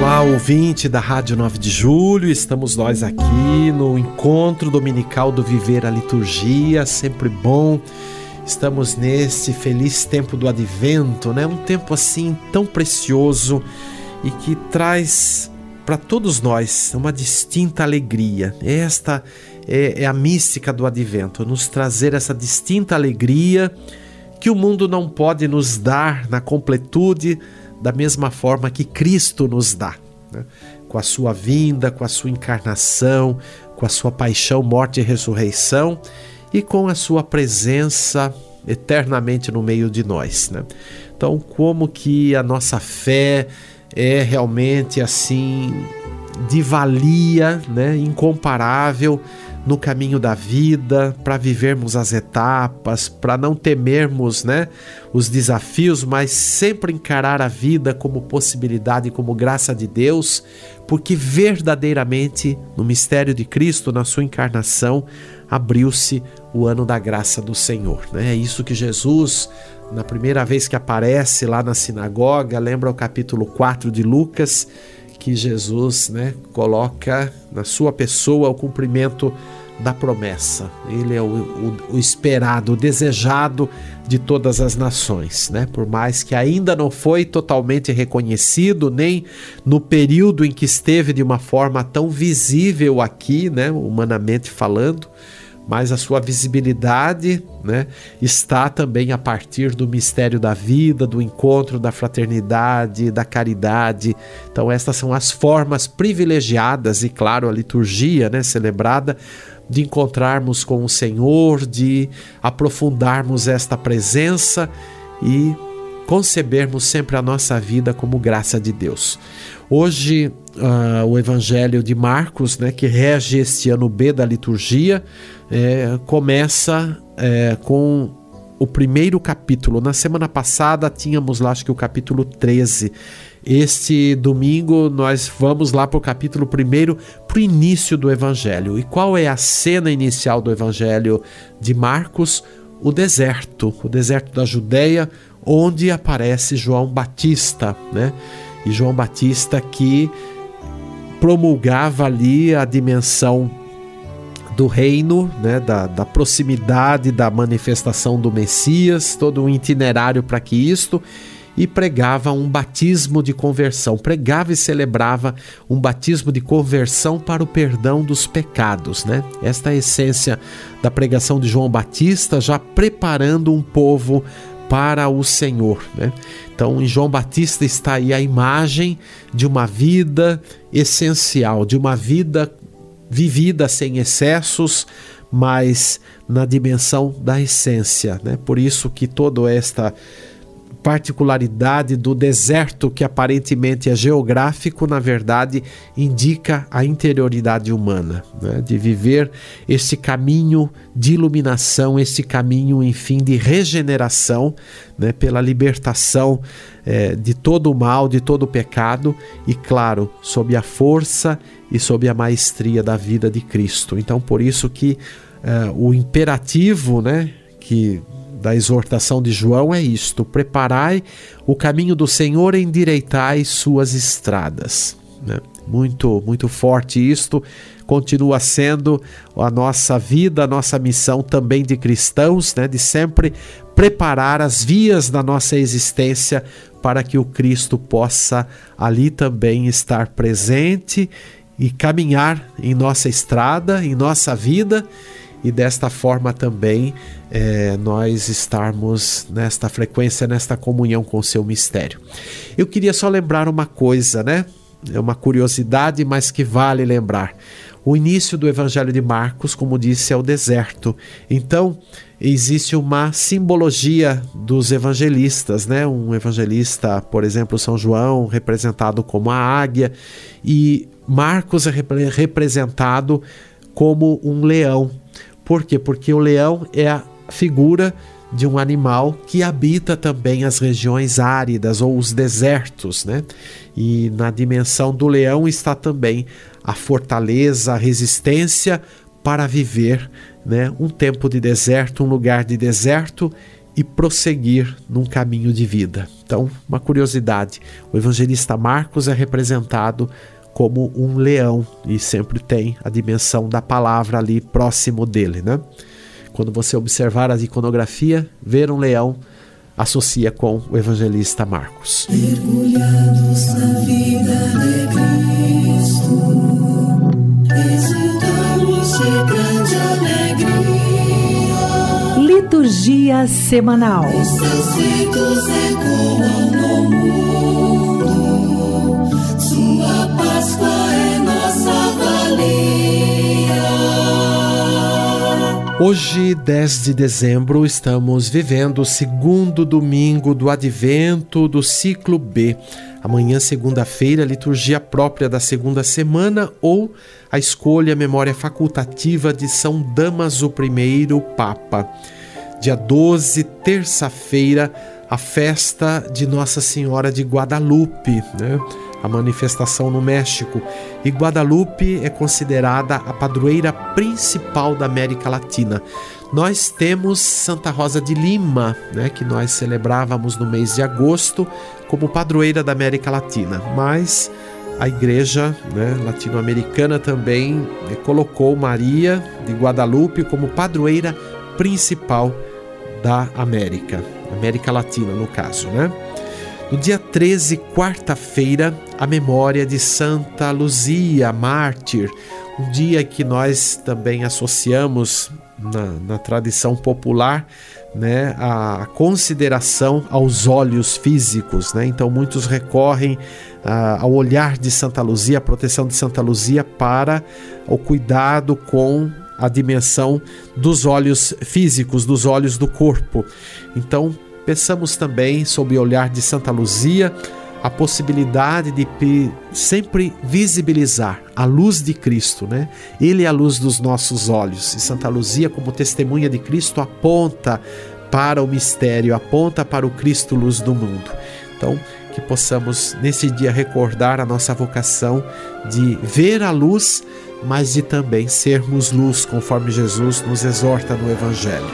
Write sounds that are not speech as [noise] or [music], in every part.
Olá, ouvinte da Rádio 9 de Julho, estamos nós aqui no encontro dominical do Viver a Liturgia, sempre bom. Estamos nesse feliz tempo do advento, né? Um tempo assim tão precioso e que traz para todos nós uma distinta alegria. Esta é, é a mística do advento, nos trazer essa distinta alegria que o mundo não pode nos dar na completude da mesma forma que Cristo nos dá, né? com a sua vinda, com a sua encarnação, com a sua paixão, morte e ressurreição e com a sua presença eternamente no meio de nós. Né? Então, como que a nossa fé é realmente assim de valia, né, incomparável no caminho da vida, para vivermos as etapas, para não temermos né, os desafios, mas sempre encarar a vida como possibilidade, como graça de Deus, porque verdadeiramente no mistério de Cristo, na sua encarnação, abriu-se o ano da graça do Senhor. Né? É isso que Jesus, na primeira vez que aparece lá na sinagoga, lembra o capítulo 4 de Lucas que Jesus né, coloca na sua pessoa o cumprimento da promessa. Ele é o, o, o, esperado, o desejado de todas as nações, né? Por mais que ainda não foi totalmente reconhecido, nem no período em que esteve de uma forma tão visível aqui, né? Humanamente falando, mas a sua visibilidade né, está também a partir do mistério da vida, do encontro da fraternidade, da caridade. Então, estas são as formas privilegiadas e, claro, a liturgia né, celebrada de encontrarmos com o Senhor, de aprofundarmos esta presença e concebermos sempre a nossa vida como graça de Deus. Hoje, uh, o Evangelho de Marcos, né, que rege este ano B da liturgia, é, começa é, com o primeiro capítulo. Na semana passada tínhamos lá, acho que o capítulo 13. Este domingo nós vamos lá para o capítulo 1, para o início do Evangelho. E qual é a cena inicial do Evangelho de Marcos? O deserto, o deserto da Judéia, onde aparece João Batista, né? E João Batista que promulgava ali a dimensão do reino, né, da, da proximidade da manifestação do Messias, todo um itinerário para que isto e pregava um batismo de conversão, pregava e celebrava um batismo de conversão para o perdão dos pecados, né? Esta é a essência da pregação de João Batista, já preparando um povo para o Senhor, né? Então, em João Batista está aí a imagem de uma vida essencial, de uma vida vivida sem excessos, mas na dimensão da essência, né? Por isso que toda esta particularidade do deserto que aparentemente é geográfico, na verdade indica a interioridade humana, né? de viver esse caminho de iluminação, esse caminho, enfim, de regeneração, né? pela libertação é, de todo o mal, de todo o pecado e, claro, sob a força e sob a maestria da vida de Cristo. Então, por isso que uh, o imperativo, né, que da exortação de João é isto: preparai o caminho do Senhor, endireitai suas estradas. Né? Muito, muito forte isto. Continua sendo a nossa vida, a nossa missão também de cristãos, né? de sempre preparar as vias da nossa existência para que o Cristo possa ali também estar presente e caminhar em nossa estrada, em nossa vida e desta forma também é, nós estarmos nesta frequência, nesta comunhão com o seu mistério. Eu queria só lembrar uma coisa, né? É uma curiosidade, mas que vale lembrar. O início do Evangelho de Marcos, como disse, é o deserto. Então, existe uma simbologia dos evangelistas, né? Um evangelista, por exemplo, São João, representado como a águia, e Marcos é representado como um leão. Por quê? Porque o leão é a figura de um animal que habita também as regiões áridas ou os desertos, né? E na dimensão do leão está também a fortaleza, a resistência para viver, né, um tempo de deserto, um lugar de deserto e prosseguir num caminho de vida. Então, uma curiosidade: o evangelista Marcos é representado como um leão e sempre tem a dimensão da palavra ali próximo dele, né? Quando você observar a iconografia, ver um leão associa com o evangelista Marcos. Mergulhados na vida de Cristo, exultamos de grande alegria. Liturgia semanal. Os seus ecoam Hoje, 10 de dezembro, estamos vivendo o segundo domingo do advento do ciclo B. Amanhã, segunda-feira, liturgia própria da segunda semana ou a escolha memória facultativa de São Damaso I, Papa. Dia 12, terça-feira, a festa de Nossa Senhora de Guadalupe, né? A manifestação no México, e Guadalupe é considerada a padroeira principal da América Latina. Nós temos Santa Rosa de Lima, né, que nós celebrávamos no mês de agosto como padroeira da América Latina, mas a igreja né, latino-americana também eh, colocou Maria de Guadalupe como padroeira principal da América, América Latina no caso, né? No dia 13, quarta-feira, a memória de Santa Luzia, mártir, um dia que nós também associamos na, na tradição popular né, a consideração aos olhos físicos. Né? Então, muitos recorrem ao olhar de Santa Luzia, a proteção de Santa Luzia, para o cuidado com a dimensão dos olhos físicos, dos olhos do corpo. Então, Pensamos também, sob o olhar de Santa Luzia, a possibilidade de sempre visibilizar a luz de Cristo, né? Ele é a luz dos nossos olhos. E Santa Luzia, como testemunha de Cristo, aponta para o mistério, aponta para o Cristo luz do mundo. Então, que possamos nesse dia recordar a nossa vocação de ver a luz, mas de também sermos luz, conforme Jesus nos exorta no Evangelho.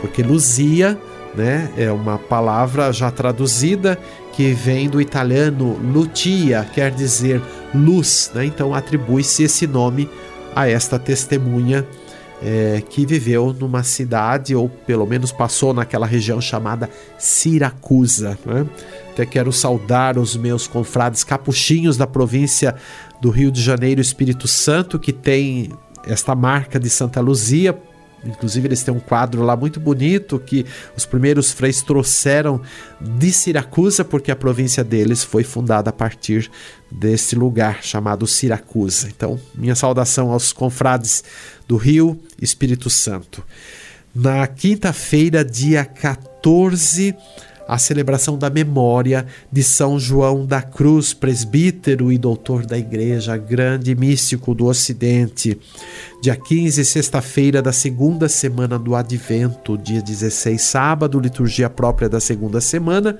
Porque Luzia né? É uma palavra já traduzida que vem do italiano lucia, quer dizer luz, né? Então atribui-se esse nome a esta testemunha é, que viveu numa cidade, ou pelo menos passou naquela região chamada Siracusa. Né? Até quero saudar os meus confrades capuchinhos da província do Rio de Janeiro, Espírito Santo, que tem esta marca de Santa Luzia, Inclusive, eles têm um quadro lá muito bonito que os primeiros freis trouxeram de Siracusa, porque a província deles foi fundada a partir desse lugar chamado Siracusa. Então, minha saudação aos confrades do Rio Espírito Santo. Na quinta-feira, dia 14 a celebração da memória de São João da Cruz, presbítero e doutor da Igreja, grande místico do Ocidente. Dia 15, sexta-feira da segunda semana do Advento, dia 16, sábado, liturgia própria da segunda semana.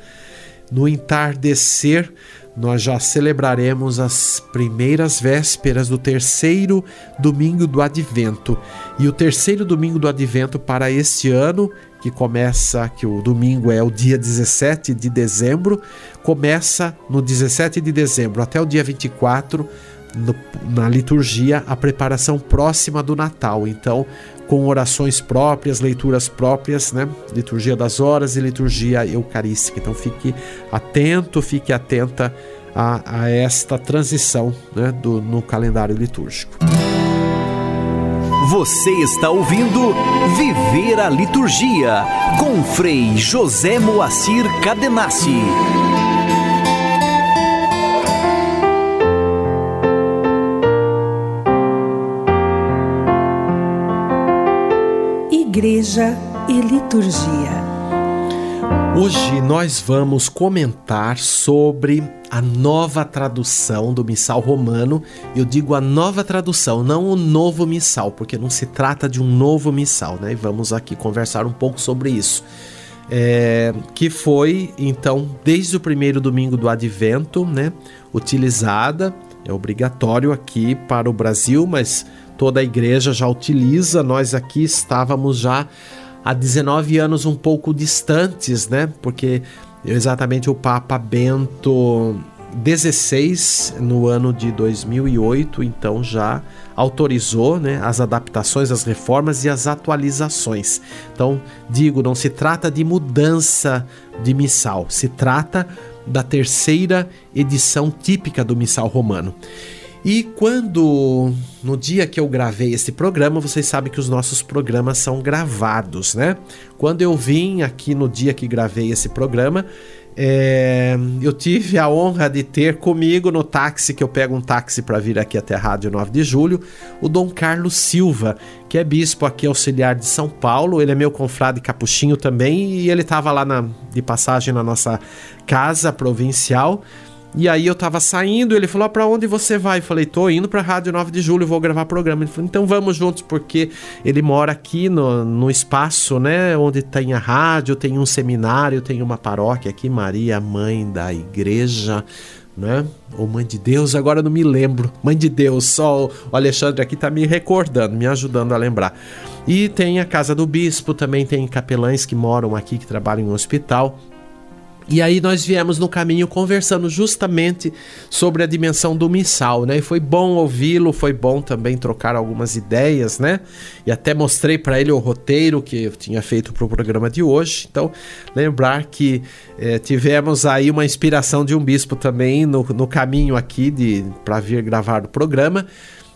No entardecer, nós já celebraremos as primeiras vésperas do terceiro domingo do Advento. E o terceiro domingo do Advento para este ano que começa, que o domingo é o dia 17 de dezembro, começa no 17 de dezembro até o dia 24, no, na liturgia, a preparação próxima do Natal. Então, com orações próprias, leituras próprias, né? Liturgia das horas e liturgia eucarística. Então, fique atento, fique atenta a, a esta transição né? do, no calendário litúrgico. Você está ouvindo Viver a Liturgia, com Frei José Moacir Cadenassi. Igreja e Liturgia Hoje nós vamos comentar sobre a nova tradução do missal romano. Eu digo a nova tradução, não o novo missal, porque não se trata de um novo missal, né? E vamos aqui conversar um pouco sobre isso. É, que foi então desde o primeiro domingo do Advento, né, utilizada, é obrigatório aqui para o Brasil, mas toda a igreja já utiliza. Nós aqui estávamos já há 19 anos um pouco distantes, né? Porque exatamente o Papa Bento XVI, no ano de 2008, então já autorizou né, as adaptações, as reformas e as atualizações. Então, digo, não se trata de mudança de missal, se trata da terceira edição típica do missal romano. E quando, no dia que eu gravei esse programa, vocês sabem que os nossos programas são gravados, né? Quando eu vim aqui no dia que gravei esse programa, é, eu tive a honra de ter comigo no táxi, que eu pego um táxi para vir aqui até a Rádio 9 de Julho, o Dom Carlos Silva, que é bispo aqui auxiliar de São Paulo. Ele é meu confrade capuchinho também e ele estava lá na, de passagem na nossa casa provincial. E aí eu tava saindo, ele falou: ah, "Para onde você vai?" Eu falei: "Tô indo para Rádio 9 de Julho, vou gravar programa". Ele falou: "Então vamos juntos porque ele mora aqui no, no espaço, né, onde tem a rádio, tem um seminário, tem uma paróquia aqui, Maria, mãe da igreja, né? Ou Mãe de Deus, agora não me lembro. Mãe de Deus, só o Alexandre aqui tá me recordando, me ajudando a lembrar. E tem a casa do bispo, também tem capelães que moram aqui, que trabalham em um hospital. E aí nós viemos no caminho conversando justamente sobre a dimensão do missal, né? E foi bom ouvi-lo, foi bom também trocar algumas ideias, né? E até mostrei para ele o roteiro que eu tinha feito para o programa de hoje. Então, lembrar que é, tivemos aí uma inspiração de um bispo também no, no caminho aqui de para vir gravar o programa.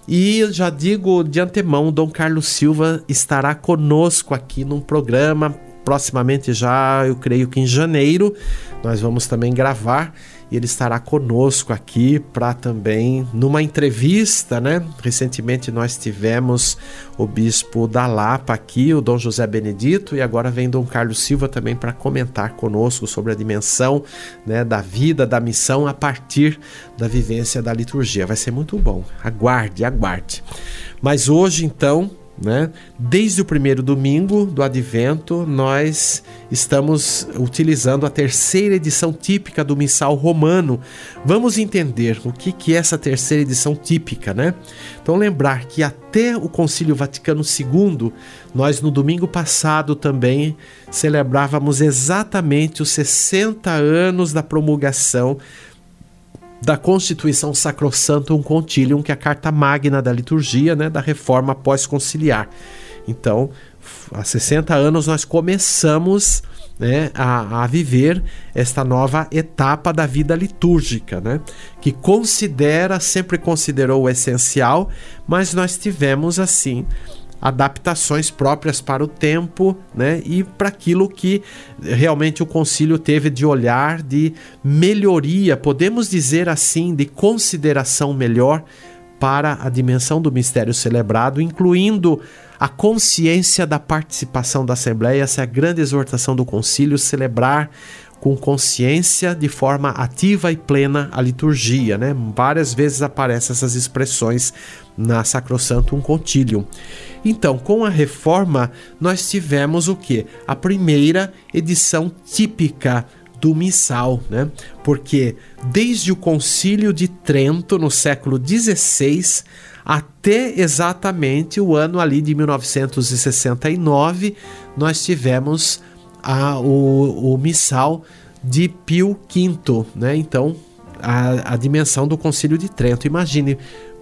E já digo de antemão, Dom Carlos Silva estará conosco aqui num programa proximamente já, eu creio que em janeiro, nós vamos também gravar e ele estará conosco aqui para também numa entrevista, né? Recentemente nós tivemos o bispo da Lapa aqui, o Dom José Benedito, e agora vem Dom Carlos Silva também para comentar conosco sobre a dimensão, né, da vida, da missão a partir da vivência da liturgia. Vai ser muito bom. Aguarde, aguarde. Mas hoje então, né? Desde o primeiro domingo do Advento, nós estamos utilizando a terceira edição típica do Missal Romano. Vamos entender o que, que é essa terceira edição típica, né? Então, lembrar que até o Concílio Vaticano II, nós no domingo passado também celebrávamos exatamente os 60 anos da promulgação da Constituição Sacrosantum Concilium, que é a carta magna da liturgia, né, da reforma pós-conciliar. Então, há 60 anos nós começamos né, a, a, viver esta nova etapa da vida litúrgica, né, que considera, sempre considerou o essencial, mas nós tivemos assim adaptações próprias para o tempo, né? E para aquilo que realmente o concílio teve de olhar de melhoria, podemos dizer assim, de consideração melhor para a dimensão do mistério celebrado, incluindo a consciência da participação da Assembleia, essa é a grande exortação do concílio, celebrar com consciência, de forma ativa e plena, a liturgia. Né? Várias vezes aparecem essas expressões na Sacrosantum Concilium. Então, com a reforma, nós tivemos o que? A primeira edição típica do missal, né? Porque desde o Concílio de Trento no século XVI até exatamente o ano ali de 1969, nós tivemos a, o, o missal de Pio V, né? Então, a, a dimensão do Concílio de Trento. Imagine,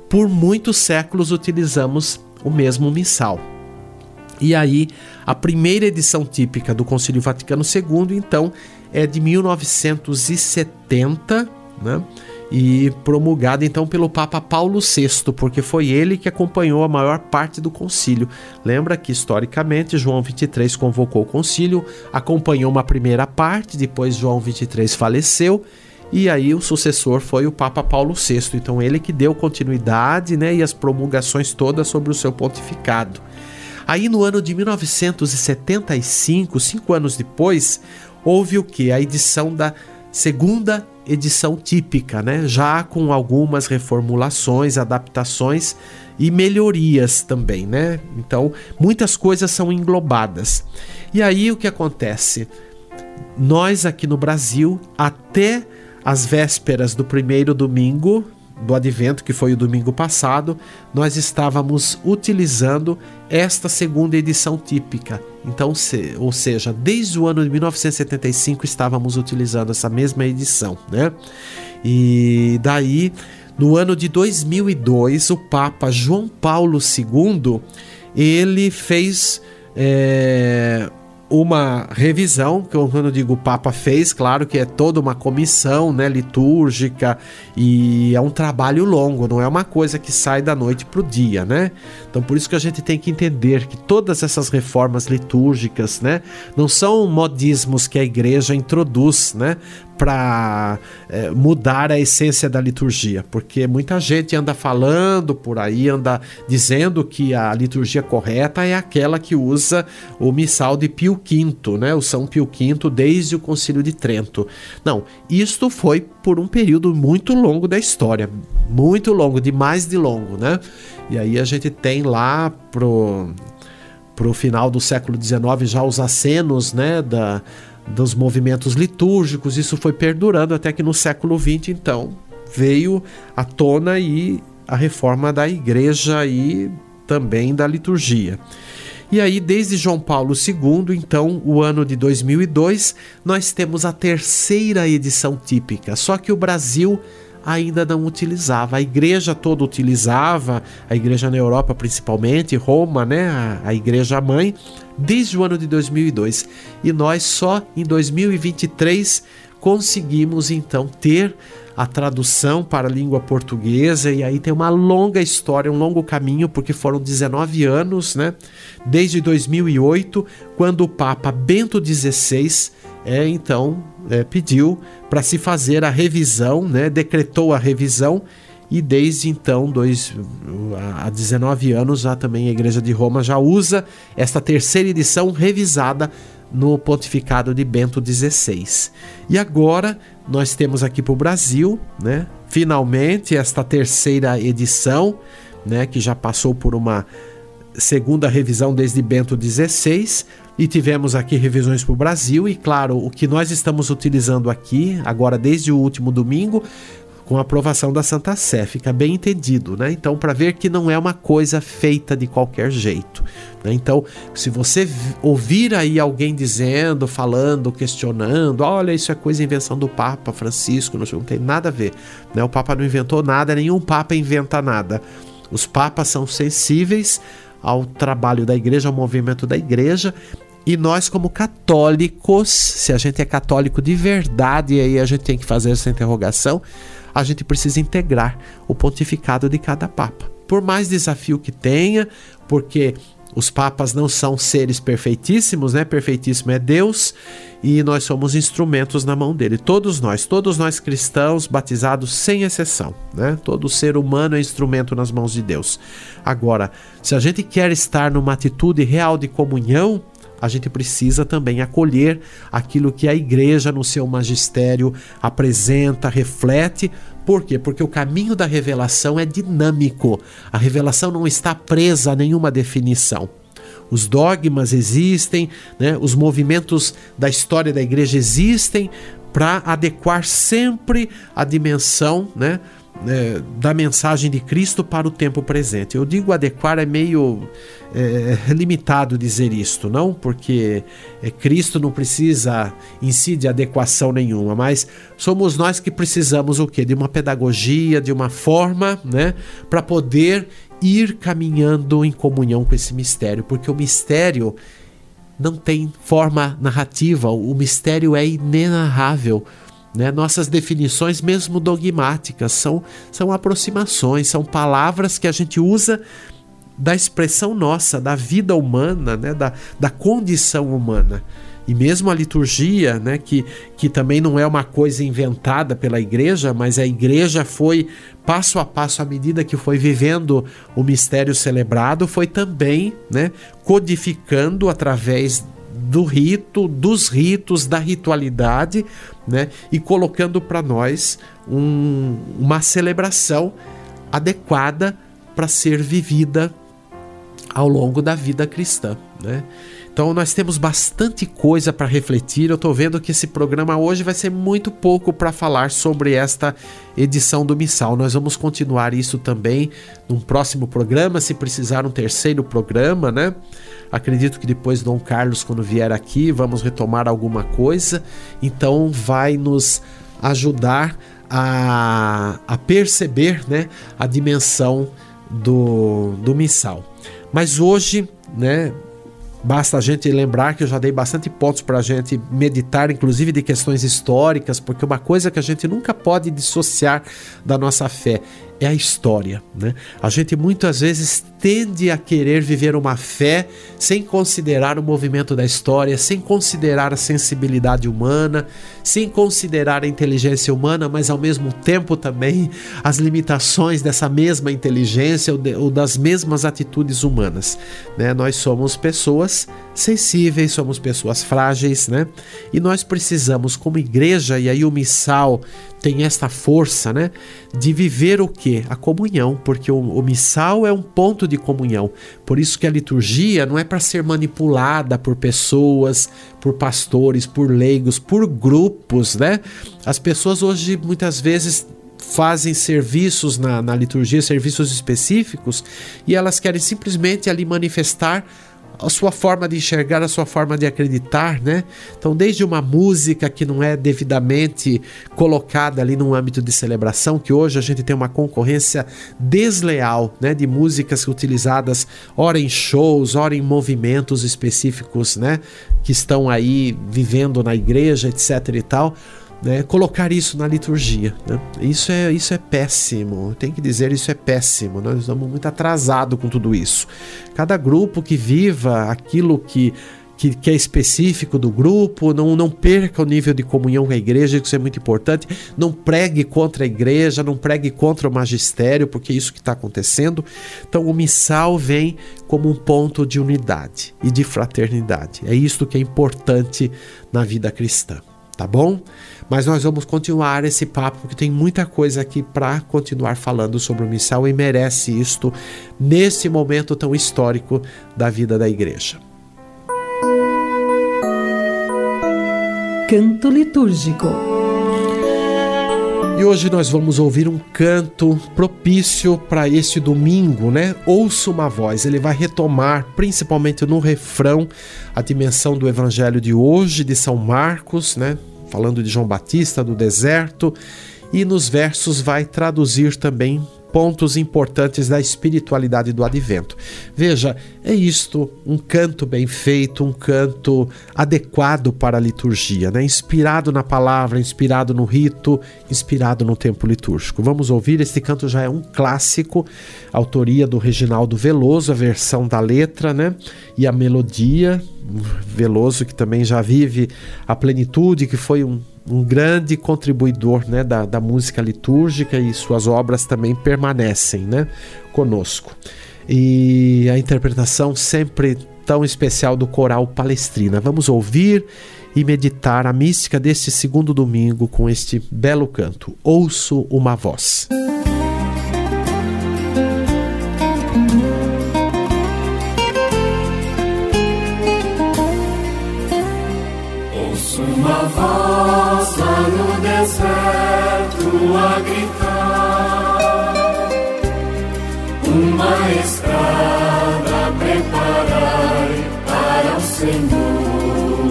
por muitos séculos utilizamos o mesmo missal. E aí, a primeira edição típica do Concílio Vaticano II, então, é de 1970, né? E promulgada então pelo Papa Paulo VI, porque foi ele que acompanhou a maior parte do concílio. Lembra que historicamente João 23 convocou o concílio, acompanhou uma primeira parte, depois João 23 faleceu e aí o sucessor foi o Papa Paulo VI. Então ele que deu continuidade, né, e as promulgações todas sobre o seu pontificado. Aí no ano de 1975, cinco anos depois, houve o que? A edição da segunda edição típica, né? Já com algumas reformulações, adaptações e melhorias também, né? Então, muitas coisas são englobadas. E aí o que acontece? Nós aqui no Brasil, até as vésperas do primeiro domingo do advento, que foi o domingo passado, nós estávamos utilizando esta segunda edição típica. Então, se, ou seja, desde o ano de 1975 estávamos utilizando essa mesma edição, né? E daí, no ano de 2002, o Papa João Paulo II ele fez é, uma revisão, que quando eu digo o Papa fez, claro que é toda uma comissão né, litúrgica e é um trabalho longo, não é uma coisa que sai da noite para o dia, né? Então por isso que a gente tem que entender que todas essas reformas litúrgicas, né, não são modismos que a igreja introduz, né, para é, mudar a essência da liturgia, porque muita gente anda falando por aí, anda dizendo que a liturgia correta é aquela que usa o missal de Pio V, né, o São Pio V, desde o Concílio de Trento. Não, isto foi por um período muito longo da história, muito longo, demais de longo, né? E aí a gente tem lá pro pro final do século XIX já os acenos, né, da dos movimentos litúrgicos, isso foi perdurando até que no século XX, então, veio à tona e a reforma da igreja e também da liturgia. E aí, desde João Paulo II, então, o ano de 2002, nós temos a terceira edição típica. Só que o Brasil ainda não utilizava. A igreja toda utilizava, a igreja na Europa principalmente, Roma, né, a, a igreja mãe, desde o ano de 2002. E nós só em 2023 conseguimos então ter a tradução para a língua portuguesa e aí tem uma longa história, um longo caminho, porque foram 19 anos, né? Desde 2008, quando o Papa Bento XVI é então é, pediu para se fazer a revisão, né, decretou a revisão e desde então, dois, há 19 anos, já também a Igreja de Roma já usa esta terceira edição revisada no pontificado de Bento XVI. E agora nós temos aqui para o Brasil, né, finalmente esta terceira edição, né, que já passou por uma segunda revisão desde Bento XVI, e tivemos aqui revisões para o Brasil, e claro, o que nós estamos utilizando aqui, agora desde o último domingo, com a aprovação da Santa Sé, fica bem entendido, né? Então, para ver que não é uma coisa feita de qualquer jeito. Né? Então, se você ouvir aí alguém dizendo, falando, questionando, olha, isso é coisa invenção do Papa Francisco, não, tem nada a ver. Né? O Papa não inventou nada, nenhum Papa inventa nada. Os papas são sensíveis ao trabalho da igreja, ao movimento da igreja, e nós, como católicos, se a gente é católico de verdade, e aí a gente tem que fazer essa interrogação, a gente precisa integrar o pontificado de cada papa. Por mais desafio que tenha, porque os papas não são seres perfeitíssimos, né? Perfeitíssimo é Deus e nós somos instrumentos na mão dele. Todos nós, todos nós cristãos, batizados sem exceção, né? Todo ser humano é instrumento nas mãos de Deus. Agora, se a gente quer estar numa atitude real de comunhão, a gente precisa também acolher aquilo que a igreja, no seu magistério, apresenta, reflete. Por quê? Porque o caminho da revelação é dinâmico. A revelação não está presa a nenhuma definição. Os dogmas existem, né? os movimentos da história da igreja existem para adequar sempre a dimensão né? É, da mensagem de Cristo para o tempo presente. Eu digo adequar é meio é, [laughs] limitado dizer isto, não? Porque é, Cristo não precisa em si de adequação nenhuma, mas somos nós que precisamos o quê? De uma pedagogia, de uma forma, né? Para poder ir caminhando em comunhão com esse mistério, porque o mistério não tem forma narrativa, o mistério é inenarrável. Né? Nossas definições, mesmo dogmáticas, são, são aproximações, são palavras que a gente usa da expressão nossa, da vida humana, né? da, da condição humana. E mesmo a liturgia, né, que, que também não é uma coisa inventada pela igreja, mas a igreja foi passo a passo, à medida que foi vivendo o mistério celebrado, foi também né, codificando através do rito, dos ritos, da ritualidade, né, e colocando para nós um, uma celebração adequada para ser vivida ao longo da vida cristã. Né? Então nós temos bastante coisa para refletir. Eu estou vendo que esse programa hoje vai ser muito pouco para falar sobre esta edição do Missal. Nós vamos continuar isso também num próximo programa, se precisar um terceiro programa, né? Acredito que depois Dom Carlos, quando vier aqui, vamos retomar alguma coisa. Então vai nos ajudar a, a perceber né, a dimensão do, do missal. Mas hoje, né, Basta a gente lembrar que eu já dei bastante pontos para a gente meditar, inclusive de questões históricas, porque uma coisa que a gente nunca pode dissociar da nossa fé é a história. Né? A gente muitas vezes tende a querer viver uma fé sem considerar o movimento da história, sem considerar a sensibilidade humana, sem considerar a inteligência humana, mas ao mesmo tempo também as limitações dessa mesma inteligência ou, de, ou das mesmas atitudes humanas. Né? Nós somos pessoas sensíveis, somos pessoas frágeis, né? E nós precisamos, como igreja, e aí o missal tem esta força, né? De viver o que? A comunhão, porque o, o missal é um ponto de comunhão. Por isso que a liturgia não é para ser manipulada por pessoas, por pastores, por leigos, por grupos, né? As pessoas hoje muitas vezes fazem serviços na, na liturgia, serviços específicos, e elas querem simplesmente ali manifestar a sua forma de enxergar, a sua forma de acreditar, né? Então, desde uma música que não é devidamente colocada ali no âmbito de celebração, que hoje a gente tem uma concorrência desleal, né, de músicas utilizadas ora em shows, ora em movimentos específicos, né, que estão aí vivendo na igreja, etc e tal né, colocar isso na liturgia. Né? Isso, é, isso é péssimo, tem que dizer isso é péssimo. Nós estamos muito atrasados com tudo isso. Cada grupo que viva aquilo que que, que, é específico do grupo, não, não perca o nível de comunhão com a igreja, isso é muito importante. Não pregue contra a igreja, não pregue contra o magistério, porque é isso que está acontecendo. Então, o missal vem como um ponto de unidade e de fraternidade. É isso que é importante na vida cristã, tá bom? Mas nós vamos continuar esse papo porque tem muita coisa aqui para continuar falando sobre o missal e merece isto nesse momento tão histórico da vida da igreja. Canto litúrgico. E hoje nós vamos ouvir um canto propício para este domingo, né? Ouça uma voz. Ele vai retomar, principalmente no refrão, a dimensão do evangelho de hoje, de São Marcos, né? falando de João Batista, do deserto, e nos versos vai traduzir também pontos importantes da espiritualidade do advento. Veja, é isto, um canto bem feito, um canto adequado para a liturgia, né? inspirado na palavra, inspirado no rito, inspirado no tempo litúrgico. Vamos ouvir, este canto já é um clássico, autoria do Reginaldo Veloso, a versão da letra né? e a melodia. Veloso que também já vive a plenitude, que foi um um grande contribuidor né, da, da música litúrgica e suas obras também permanecem né, conosco. E a interpretação sempre tão especial do coral Palestrina. Vamos ouvir e meditar a mística deste segundo domingo com este belo canto. Ouço uma voz. Ouço deserto a gritar. Uma estrada preparai para o Senhor.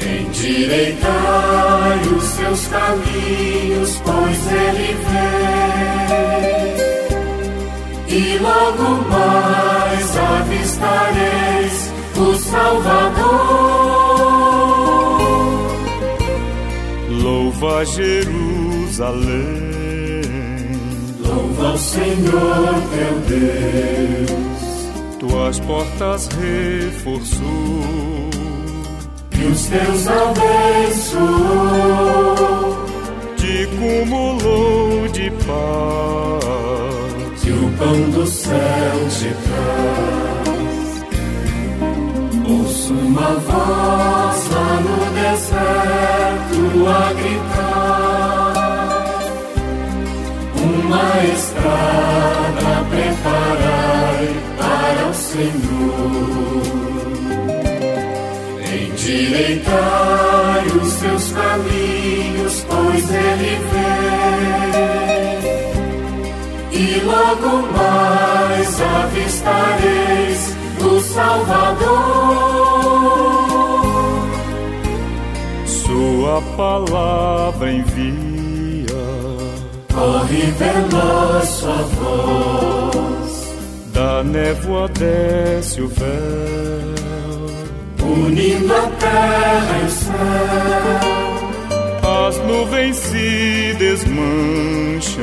Endireitai os seus caminhos, pois Ele vem. E logo mais avistareis o Salvador. Jerusalém. Louva o Senhor teu Deus. Tuas portas reforçou que os teus abençoou, te cumulou de paz, que o pão do céu te traz. Uma voz lá no deserto a gritar, uma estrada preparai para o Senhor. Endireitai os seus caminhos, pois ele vem. E logo mais avistareis o Salvador. Sua palavra envia, Corre veloz sua voz, da névoa desce o véu, unindo a terra e o céu. as nuvens se desmancham,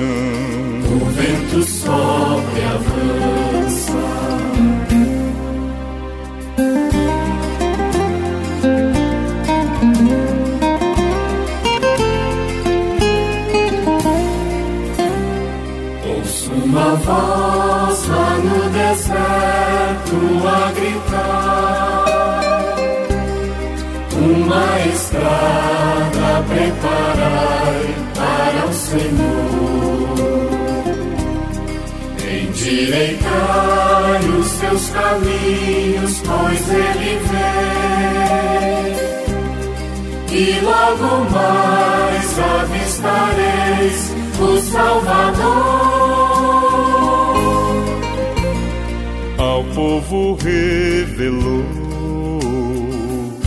O vento sopra e avança. Uma voz lá no deserto a gritar, uma estrada preparai para o Senhor. Endireitai os seus caminhos, pois ele vem. E logo mais avistareis o Salvador. Povo revelou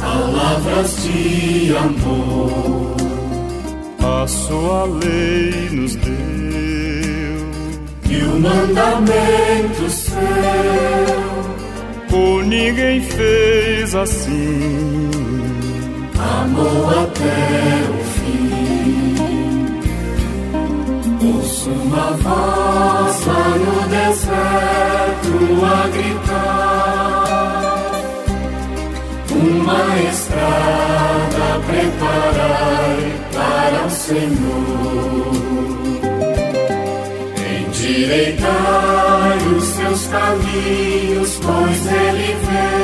Palavras de amor, a sua lei nos deu. e o mandamento seu. Por ninguém fez assim, amou até o Uma voz lá no deserto a gritar, uma estrada preparai para o Senhor. Endireitai os seus caminhos, pois ele vem.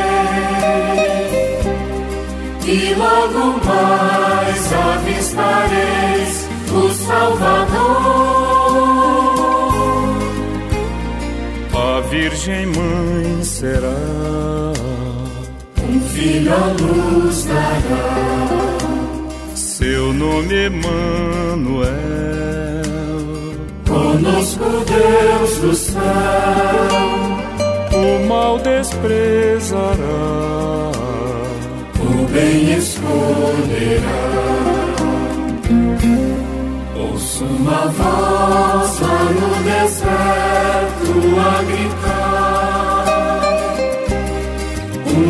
E logo mais avistareis o Salvador. Virgem Mãe será. Um filho à luz dará, Seu nome Emanuel, conosco Deus do céu. o mal desprezará. o bem escolherá. Ouço uma voz lá no deserto a gritar,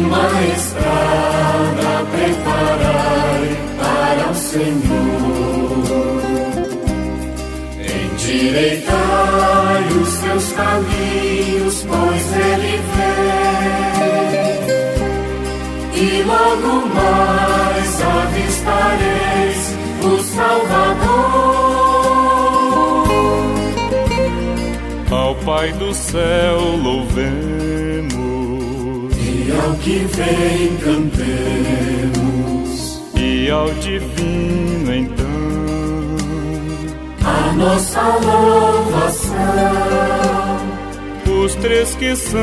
uma estrada preparai para o Senhor. Endireitai os seus caminhos, pois ele vem. E logo mais avistareis o Salvador. Ao Pai do céu louvemos, que vem cantemos e ao Divino então, a nossa louvação. os três que são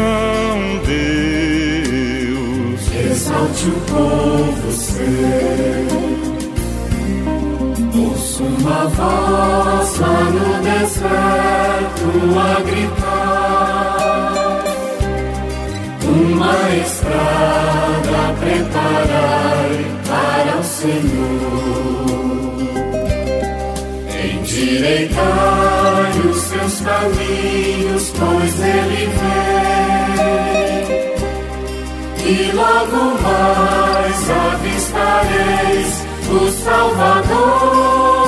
Deus, Exalte o povo seu. Ouço uma voz lá no deserto a gritar, uma estrada preparai para o Senhor. Endireitai os seus caminhos, pois ele vem. E logo mais avistareis o Salvador.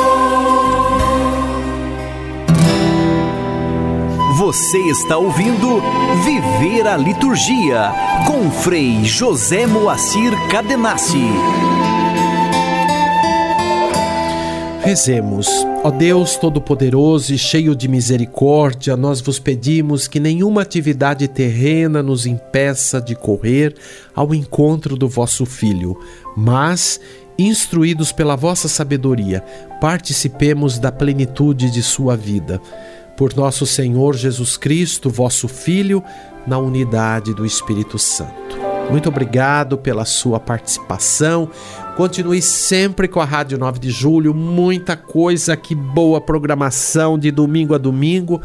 Você está ouvindo Viver a Liturgia com Frei José Moacir Cadenassi. Rezemos. Ó Deus Todo-Poderoso e cheio de misericórdia, nós vos pedimos que nenhuma atividade terrena nos impeça de correr ao encontro do vosso Filho, mas instruídos pela vossa sabedoria, participemos da plenitude de sua vida. Por nosso Senhor Jesus Cristo, vosso Filho, na unidade do Espírito Santo. Muito obrigado pela sua participação. Continue sempre com a Rádio 9 de Julho, muita coisa aqui, boa programação de domingo a domingo.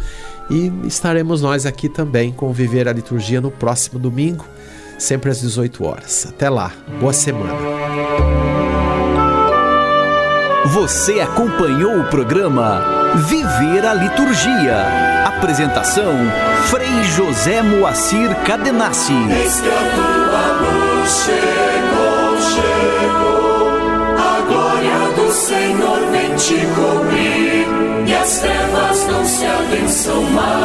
E estaremos nós aqui também com Viver a Liturgia no próximo domingo, sempre às 18 horas. Até lá, boa semana. Você acompanhou o programa Viver a Liturgia. Apresentação: Frei José Moacir Cadenassi. Eis que a tua luz chegou, chegou. A glória do Senhor vem te cobrir. E as trevas não se adensam mais.